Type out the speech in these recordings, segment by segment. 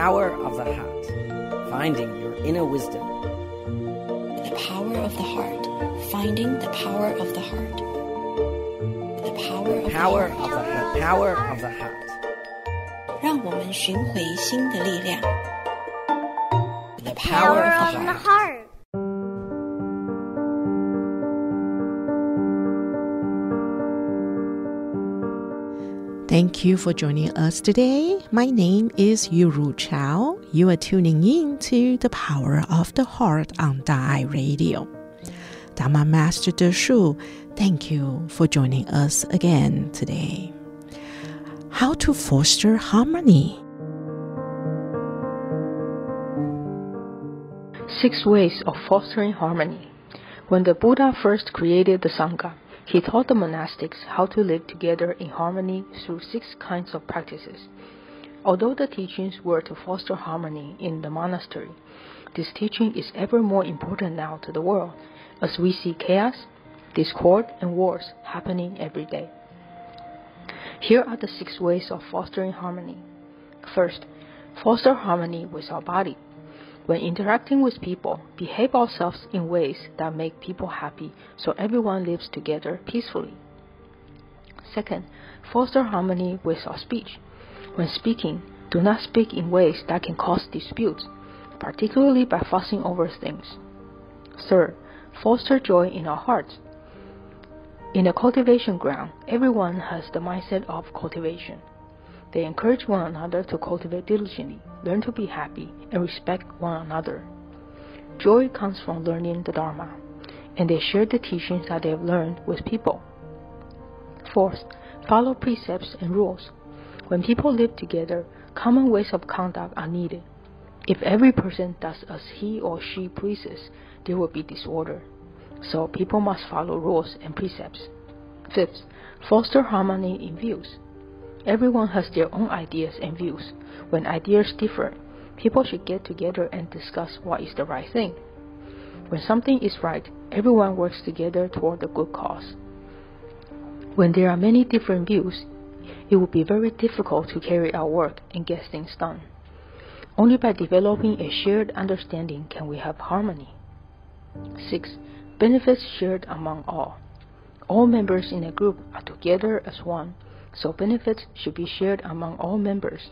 power of the heart, finding your inner wisdom. The power of the heart, finding the power of the heart. The power of Power the of heart. the, the power of the heart. 让我们寻回心的力量。The power power of of the the heart. heart. Thank you for joining us today. My name is Yuru Chao. You are tuning in to the Power of the Heart on Da Ai Radio. Dharma Master De Shu, thank you for joining us again today. How to foster harmony. Six ways of fostering harmony. When the Buddha first created the Sangha, he taught the monastics how to live together in harmony through six kinds of practices. Although the teachings were to foster harmony in the monastery, this teaching is ever more important now to the world, as we see chaos, discord, and wars happening every day. Here are the six ways of fostering harmony. First, foster harmony with our body. When interacting with people, behave ourselves in ways that make people happy so everyone lives together peacefully. Second, foster harmony with our speech. When speaking, do not speak in ways that can cause disputes, particularly by fussing over things. Third, foster joy in our hearts. In a cultivation ground, everyone has the mindset of cultivation. They encourage one another to cultivate diligently, learn to be happy, and respect one another. Joy comes from learning the Dharma, and they share the teachings that they have learned with people. Fourth, follow precepts and rules. When people live together, common ways of conduct are needed. If every person does as he or she pleases, there will be disorder. So people must follow rules and precepts. Fifth, foster harmony in views. Everyone has their own ideas and views. When ideas differ, people should get together and discuss what is the right thing. When something is right, everyone works together toward the good cause. When there are many different views, it will be very difficult to carry out work and get things done. Only by developing a shared understanding can we have harmony. 6. Benefits shared among all. All members in a group are together as one, so benefits should be shared among all members.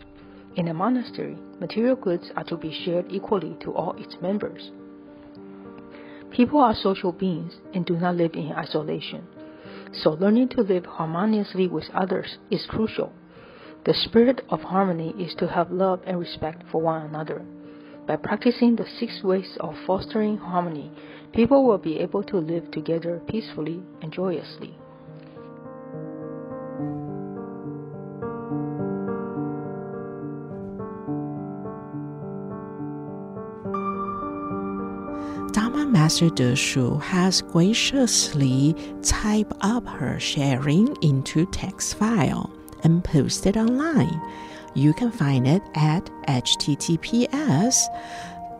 In a monastery, material goods are to be shared equally to all its members. People are social beings and do not live in isolation, so learning to live harmoniously with others is crucial. The spirit of harmony is to have love and respect for one another. By practicing the six ways of fostering harmony, people will be able to live together peacefully and joyously. Master De Shu has graciously typed up her sharing into text file and posted online. You can find it at https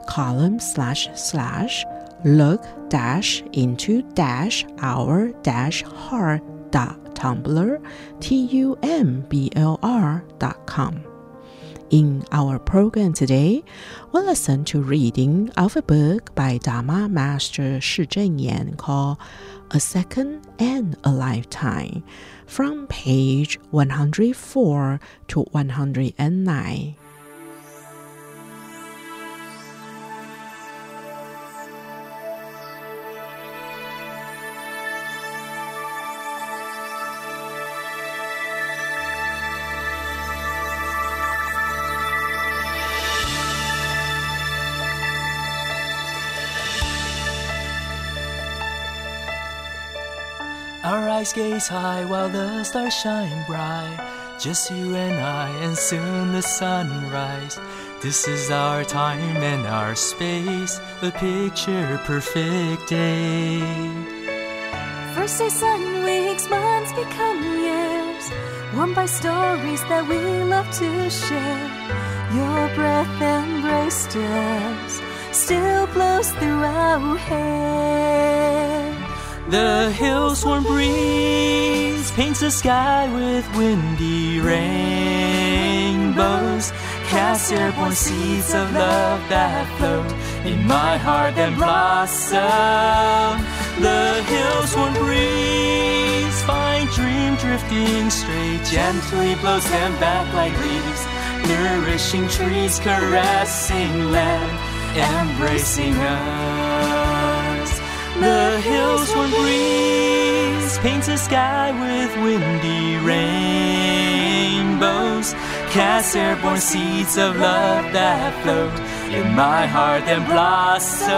column slash slash look dash into dash our dash heart dot tumblr t u m b l r dot com. In our program today, we'll listen to reading of a book by Dharma Master Shi Zhenyan called A Second and a Lifetime from page 104 to 109. Our eyes gaze high while the stars shine bright. Just you and I, and soon the sunrise. This is our time and our space, the picture perfect day. First day sun weeks, months become years, warmed by stories that we love to share. Your breath embraced us, still blows through our hair. The hills warm breeze paints the sky with windy rainbows. cast airborne seeds of love that float in my heart and blossom. The hills won't breeze, find dream drifting straight, gently blows them back like leaves. Nourishing trees caressing land, embracing us. The hills won't breeze, paints the sky with windy rainbows cast airborne seeds of love that float in my heart and blossom.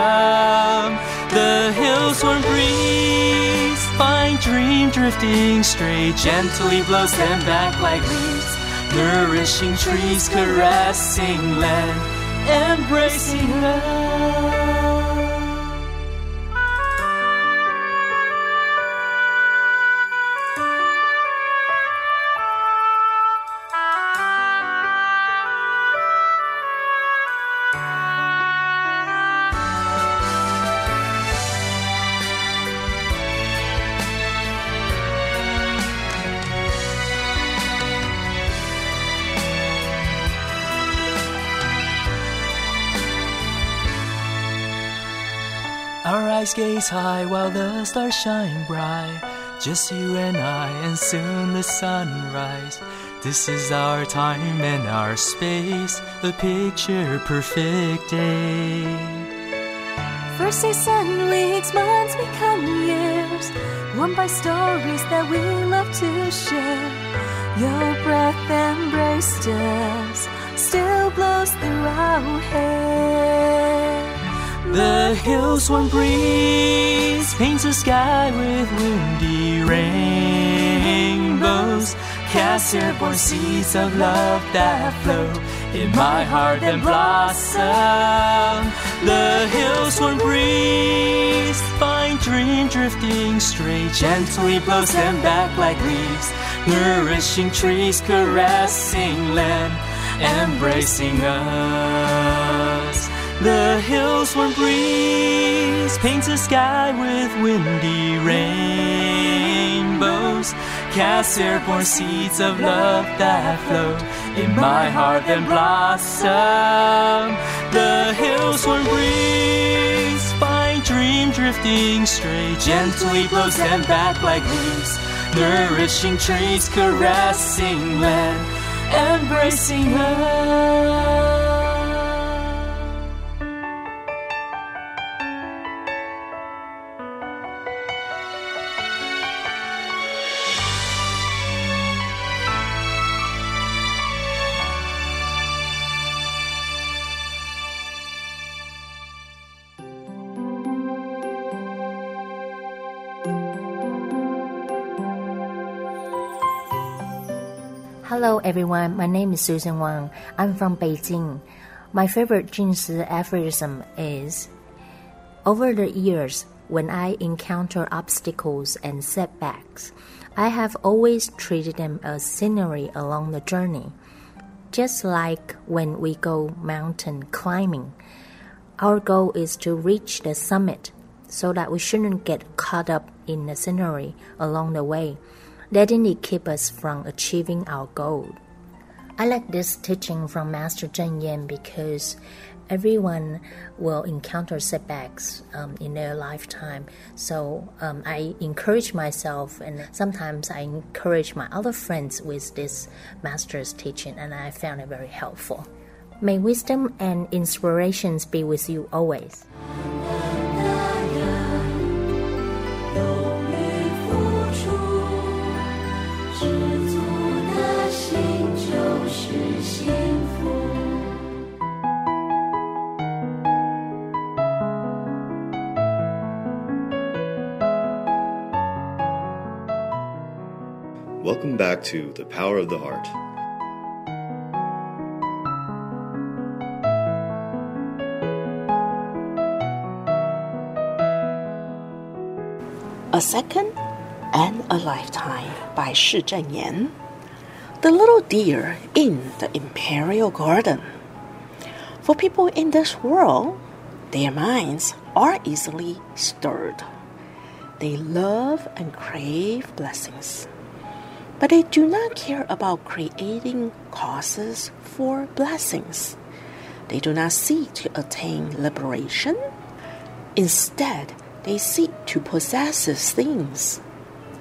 The hills won't breeze, find dream drifting straight, gently blows them back like leaves. Nourishing trees, caressing land, embracing love. Eyes gaze high while the stars shine bright. Just you and I, and soon the sunrise. This is our time and our space, the picture perfect day. First say sun, weeks, months become years, warmed by stories that we love to share. Your breath embraced us, still blows through our hair. The hills one breeze paints the sky with windy rainbows. Cast airborne seeds of love that flow in my heart and blossom. The hills one breeze find dream drifting straight, gently blows them back like leaves. Nourishing trees, caressing land, embracing us. The hills one breeze paints the sky with windy rainbows. Cast airborne seeds of love that flow in my heart and blossom. The hills one breeze find dream drifting straight, gently blows them back like leaves. Nourishing trees, caressing land, embracing us. Hello everyone, my name is Susan Wang. I'm from Beijing. My favorite Jingsi aphorism is Over the years, when I encounter obstacles and setbacks, I have always treated them as scenery along the journey. Just like when we go mountain climbing, our goal is to reach the summit so that we shouldn't get caught up in the scenery along the way it keep us from achieving our goal. I like this teaching from Master Cheng Yen because everyone will encounter setbacks um, in their lifetime. So um, I encourage myself, and sometimes I encourage my other friends with this master's teaching, and I found it very helpful. May wisdom and inspirations be with you always. Welcome back to The Power of the Heart. A Second and a Lifetime by Shi Zhenyan. The Little Deer in the Imperial Garden. For people in this world, their minds are easily stirred. They love and crave blessings. But they do not care about creating causes for blessings. They do not seek to attain liberation. Instead, they seek to possess things.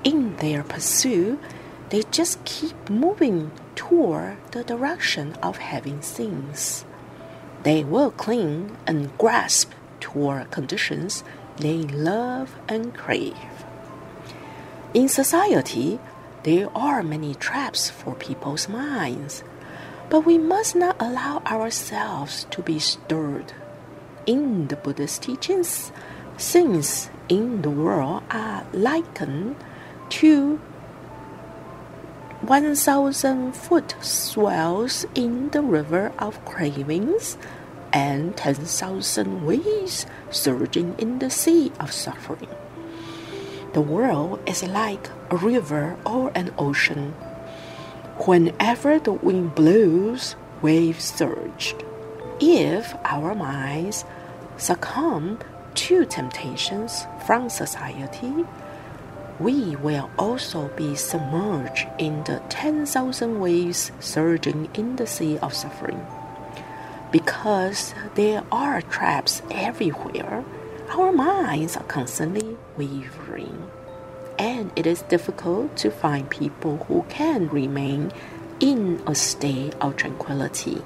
In their pursuit, they just keep moving toward the direction of having things. They will cling and grasp toward conditions they love and crave. In society, there are many traps for people's minds, but we must not allow ourselves to be stirred. In the Buddhist teachings, things in the world are likened to 1,000 foot swells in the river of cravings and 10,000 waves surging in the sea of suffering. The world is like a river or an ocean. Whenever the wind blows, waves surge. If our minds succumb to temptations from society, we will also be submerged in the 10,000 waves surging in the sea of suffering. Because there are traps everywhere, our minds are constantly wavering, and it is difficult to find people who can remain in a state of tranquility.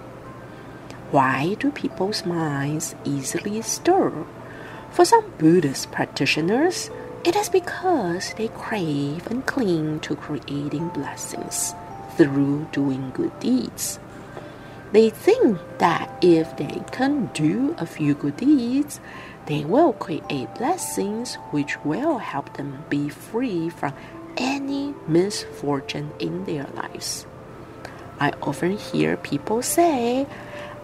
Why do people's minds easily stir? For some Buddhist practitioners, it is because they crave and cling to creating blessings through doing good deeds. They think that if they can do a few good deeds, they will create blessings which will help them be free from any misfortune in their lives. I often hear people say,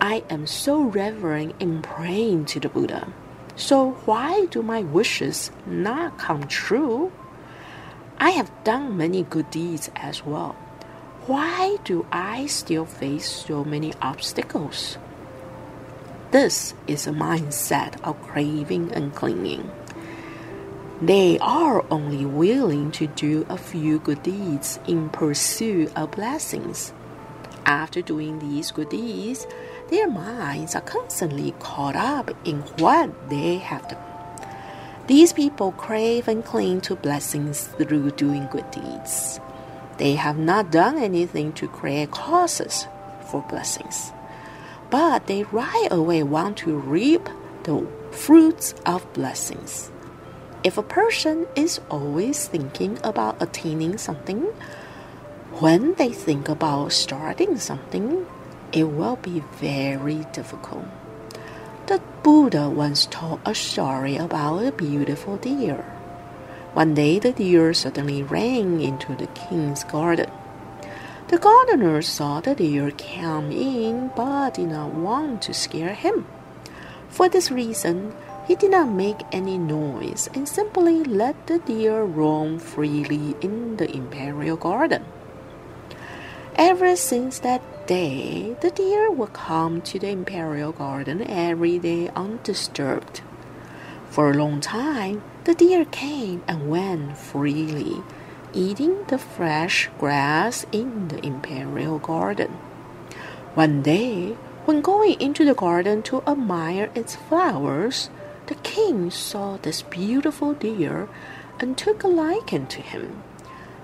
I am so reverent in praying to the Buddha. So why do my wishes not come true? I have done many good deeds as well. Why do I still face so many obstacles? This is a mindset of craving and clinging. They are only willing to do a few good deeds in pursuit of blessings. After doing these good deeds, their minds are constantly caught up in what they have done. These people crave and cling to blessings through doing good deeds. They have not done anything to create causes for blessings but they right away want to reap the fruits of blessings. If a person is always thinking about attaining something, when they think about starting something, it will be very difficult. The Buddha once told a story about a beautiful deer. One day, the deer suddenly ran into the king's garden. The gardener saw the deer come in but did not want to scare him. For this reason, he did not make any noise and simply let the deer roam freely in the imperial garden. Ever since that day, the deer would come to the imperial garden every day undisturbed. For a long time, the deer came and went freely eating the fresh grass in the imperial garden. One day, when going into the garden to admire its flowers, the king saw this beautiful deer and took a liking to him.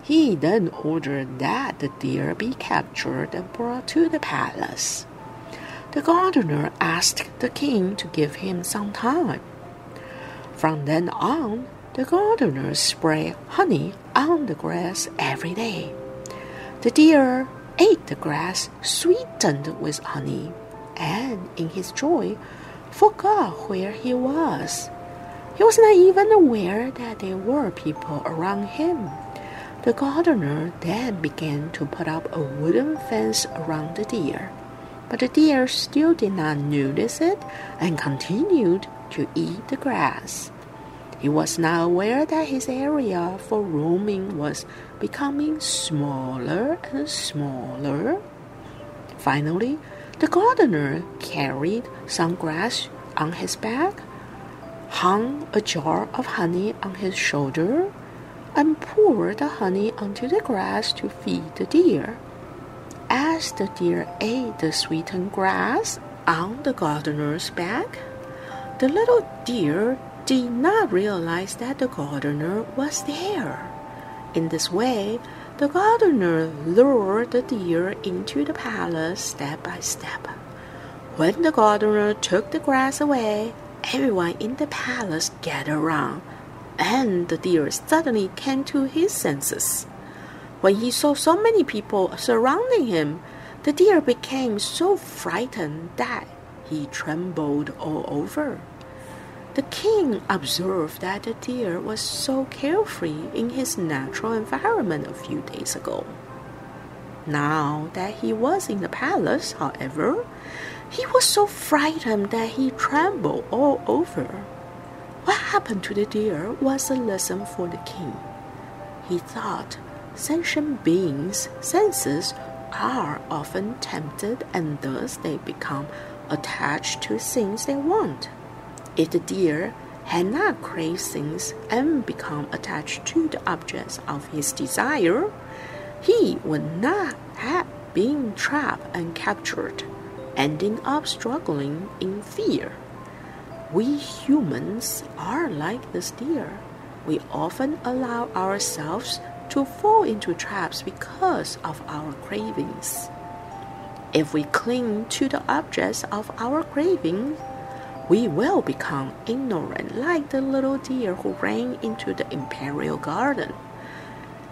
He then ordered that the deer be captured and brought to the palace. The gardener asked the king to give him some time. From then on, the gardener spray honey on the grass every day. The deer ate the grass sweetened with honey, and in his joy, forgot where he was. He was not even aware that there were people around him. The gardener then began to put up a wooden fence around the deer, but the deer still did not notice it and continued to eat the grass. He was now aware that his area for roaming was becoming smaller and smaller. Finally, the gardener carried some grass on his back, hung a jar of honey on his shoulder, and poured the honey onto the grass to feed the deer. As the deer ate the sweetened grass on the gardener's back, the little deer did not realize that the gardener was there. In this way, the gardener lured the deer into the palace step by step. When the gardener took the grass away, everyone in the palace gathered around, and the deer suddenly came to his senses. When he saw so many people surrounding him, the deer became so frightened that he trembled all over. The king observed that the deer was so carefree in his natural environment a few days ago. Now that he was in the palace, however, he was so frightened that he trembled all over. What happened to the deer was a lesson for the king. He thought sentient beings' senses are often tempted and thus they become attached to things they want. If the deer had not craved things and become attached to the objects of his desire, he would not have been trapped and captured, ending up struggling in fear. We humans are like this deer. We often allow ourselves to fall into traps because of our cravings. If we cling to the objects of our cravings, we will become ignorant like the little deer who ran into the imperial garden.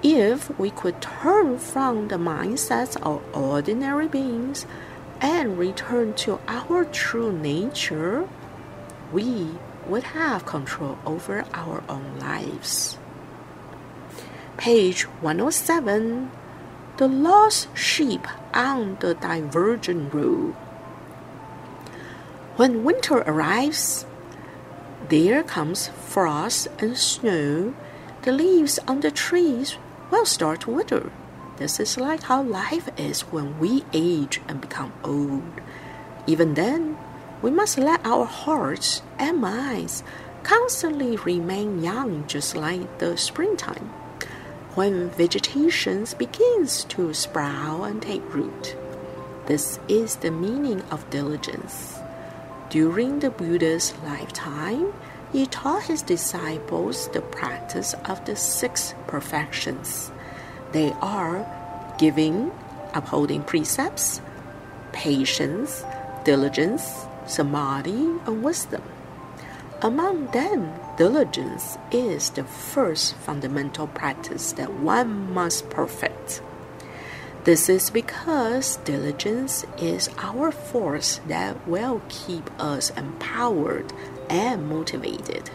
If we could turn from the mindsets of ordinary beings and return to our true nature, we would have control over our own lives. Page 107 The Lost Sheep on the Divergent Road. When winter arrives, there comes frost and snow. The leaves on the trees will start to wither. This is like how life is when we age and become old. Even then, we must let our hearts and minds constantly remain young, just like the springtime, when vegetation begins to sprout and take root. This is the meaning of diligence. During the Buddha's lifetime, he taught his disciples the practice of the six perfections. They are giving, upholding precepts, patience, diligence, samadhi, and wisdom. Among them, diligence is the first fundamental practice that one must perfect. This is because diligence is our force that will keep us empowered and motivated.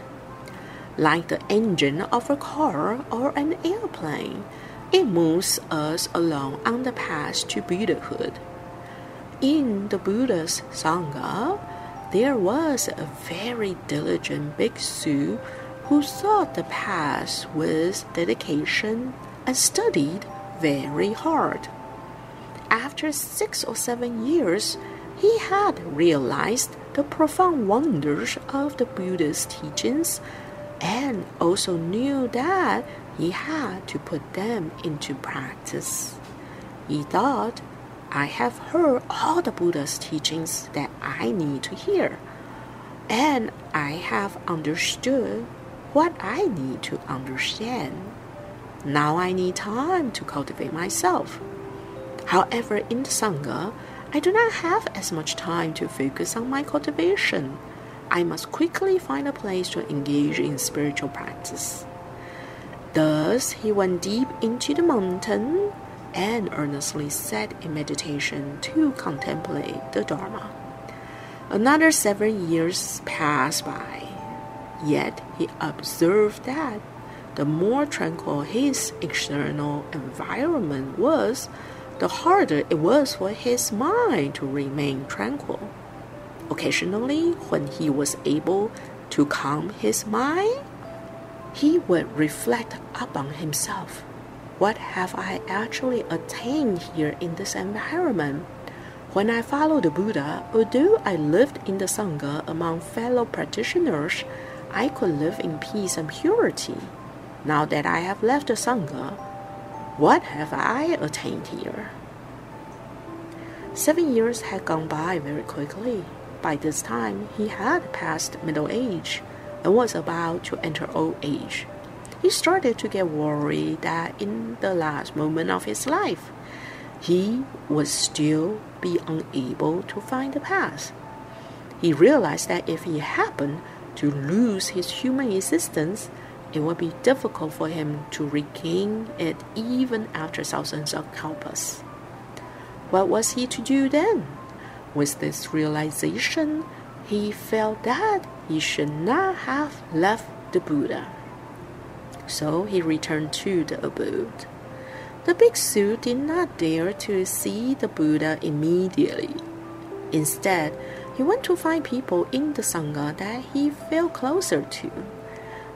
Like the engine of a car or an airplane, it moves us along on the path to Buddhahood. In the Buddha's Sangha, there was a very diligent bhikshu who sought the path with dedication and studied very hard after six or seven years, he had realized the profound wonders of the Buddha's teachings and also knew that he had to put them into practice. He thought, I have heard all the Buddha's teachings that I need to hear, and I have understood what I need to understand. Now I need time to cultivate myself. However, in the Sangha, I do not have as much time to focus on my cultivation. I must quickly find a place to engage in spiritual practice. Thus, he went deep into the mountain and earnestly sat in meditation to contemplate the Dharma. Another seven years passed by, yet he observed that the more tranquil his external environment was, the harder it was for his mind to remain tranquil. Occasionally, when he was able to calm his mind, he would reflect upon himself. What have I actually attained here in this environment? When I followed the Buddha, although I lived in the Sangha among fellow practitioners, I could live in peace and purity. Now that I have left the Sangha, what have I attained here? Seven years had gone by very quickly. By this time, he had passed middle age and was about to enter old age. He started to get worried that in the last moment of his life, he would still be unable to find the path. He realized that if he happened to lose his human existence, it would be difficult for him to regain it even after thousands of kalpas. What was he to do then? With this realization, he felt that he should not have left the Buddha. So he returned to the abode. The bhikshu did not dare to see the Buddha immediately. Instead, he went to find people in the Sangha that he felt closer to.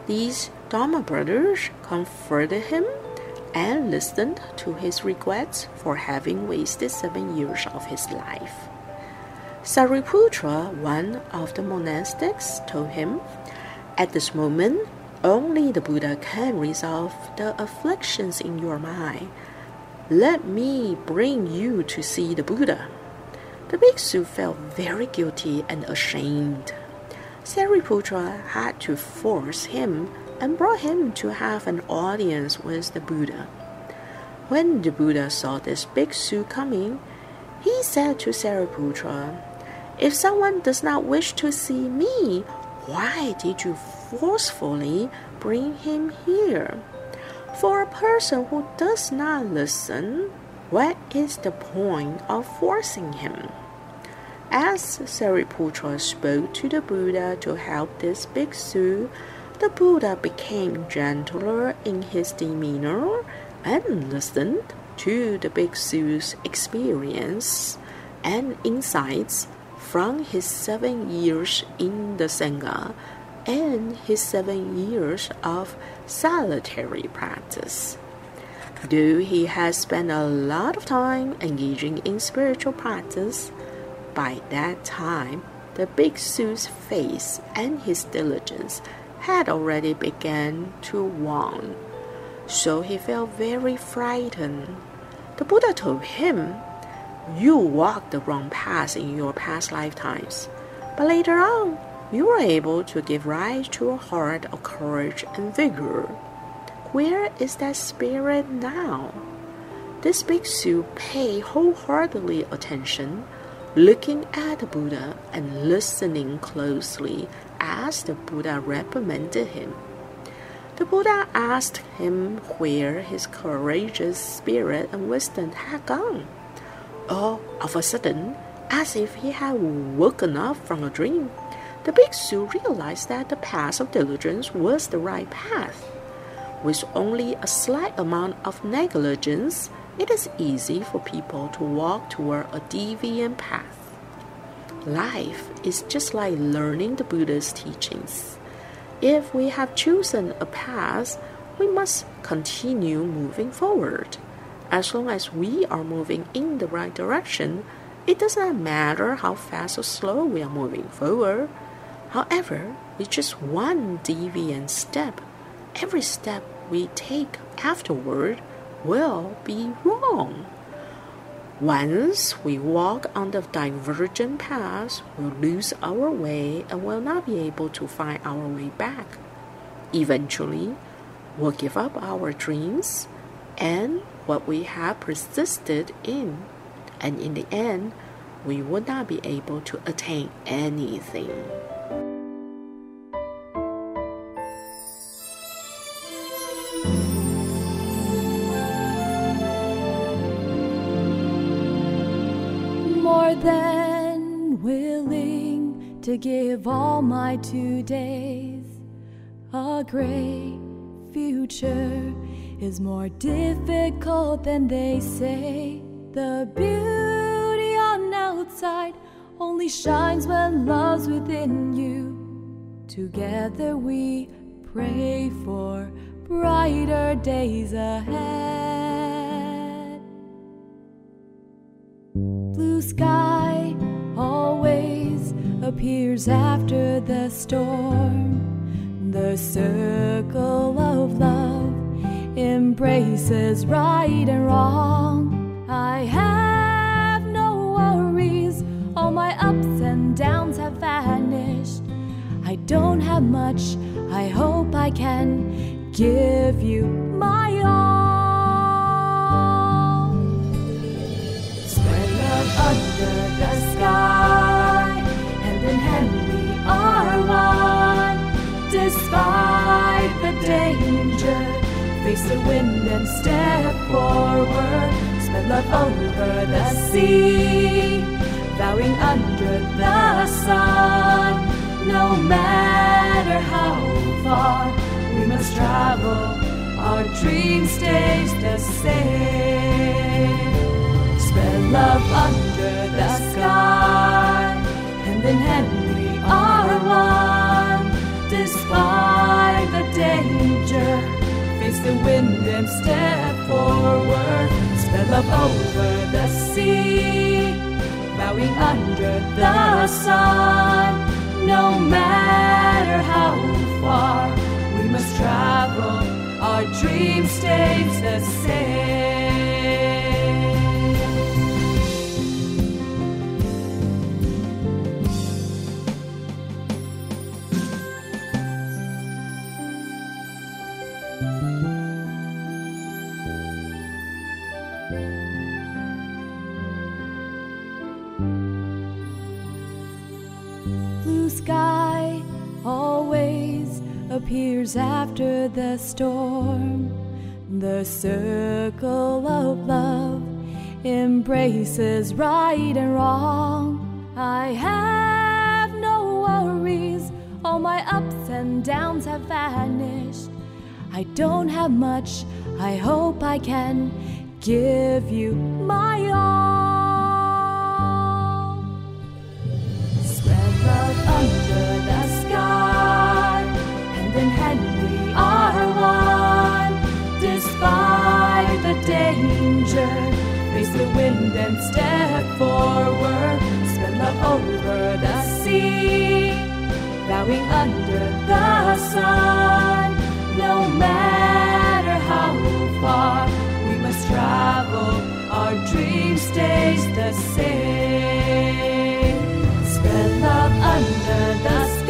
These Dharma brothers comforted him and listened to his regrets for having wasted seven years of his life. Sariputra, one of the monastics, told him, At this moment, only the Buddha can resolve the afflictions in your mind. Let me bring you to see the Buddha. The bhikshu felt very guilty and ashamed. Sariputra had to force him and brought him to have an audience with the Buddha. When the Buddha saw this big bhikshu coming, he said to Sariputra, If someone does not wish to see me, why did you forcefully bring him here? For a person who does not listen, what is the point of forcing him? As Sariputra spoke to the Buddha to help this bhikshu, the Buddha became gentler in his demeanor and listened to the bhikshu's experience and insights from his seven years in the Sangha and his seven years of solitary practice. Though he has spent a lot of time engaging in spiritual practice, by that time the bhikshu's face and his diligence had already begun to wane. So he felt very frightened. The Buddha told him, You walked the wrong path in your past lifetimes, but later on you were able to give rise to a heart of courage and vigor. Where is that spirit now? This bhikshu paid wholeheartedly attention, looking at the Buddha and listening closely as the Buddha reprimanded him. The Buddha asked him where his courageous spirit and wisdom had gone. All of a sudden, as if he had woken up from a dream, the big bhikshu realized that the path of diligence was the right path. With only a slight amount of negligence, it is easy for people to walk toward a deviant path. Life is just like learning the Buddha's teachings. If we have chosen a path, we must continue moving forward. As long as we are moving in the right direction, it does not matter how fast or slow we are moving forward. However, with just one deviant step, every step we take afterward will be wrong. Once we walk on the divergent path, we'll lose our way and will not be able to find our way back. Eventually, we'll give up our dreams and what we have persisted in, and in the end, we will not be able to attain anything. To give all my two days. A great future is more difficult than they say. The beauty on outside only shines when love's within you. Together we pray for brighter days ahead. blue sky appears after the storm. The circle of love embraces right and wrong. I have no worries, all my ups and downs have vanished. I don't have much, I hope I can give you face the wind and step forward. Spread love over the sea, bowing under the sun. No matter how far we must travel, our dream stays the same. Spread love under the sky, hand in hand the wind and step forward. Spread love over the sea, bowing under the sun. No matter how far we must travel, our dream stays the same. Appears after the storm. The circle of love embraces right and wrong. I have no worries, all my ups and downs have vanished. I don't have much, I hope I can give you my all. Spread love the wind and step forward. Spread love over the sea, bowing under the sun. No matter how far we must travel, our dream stays the same. Spread love under the sky,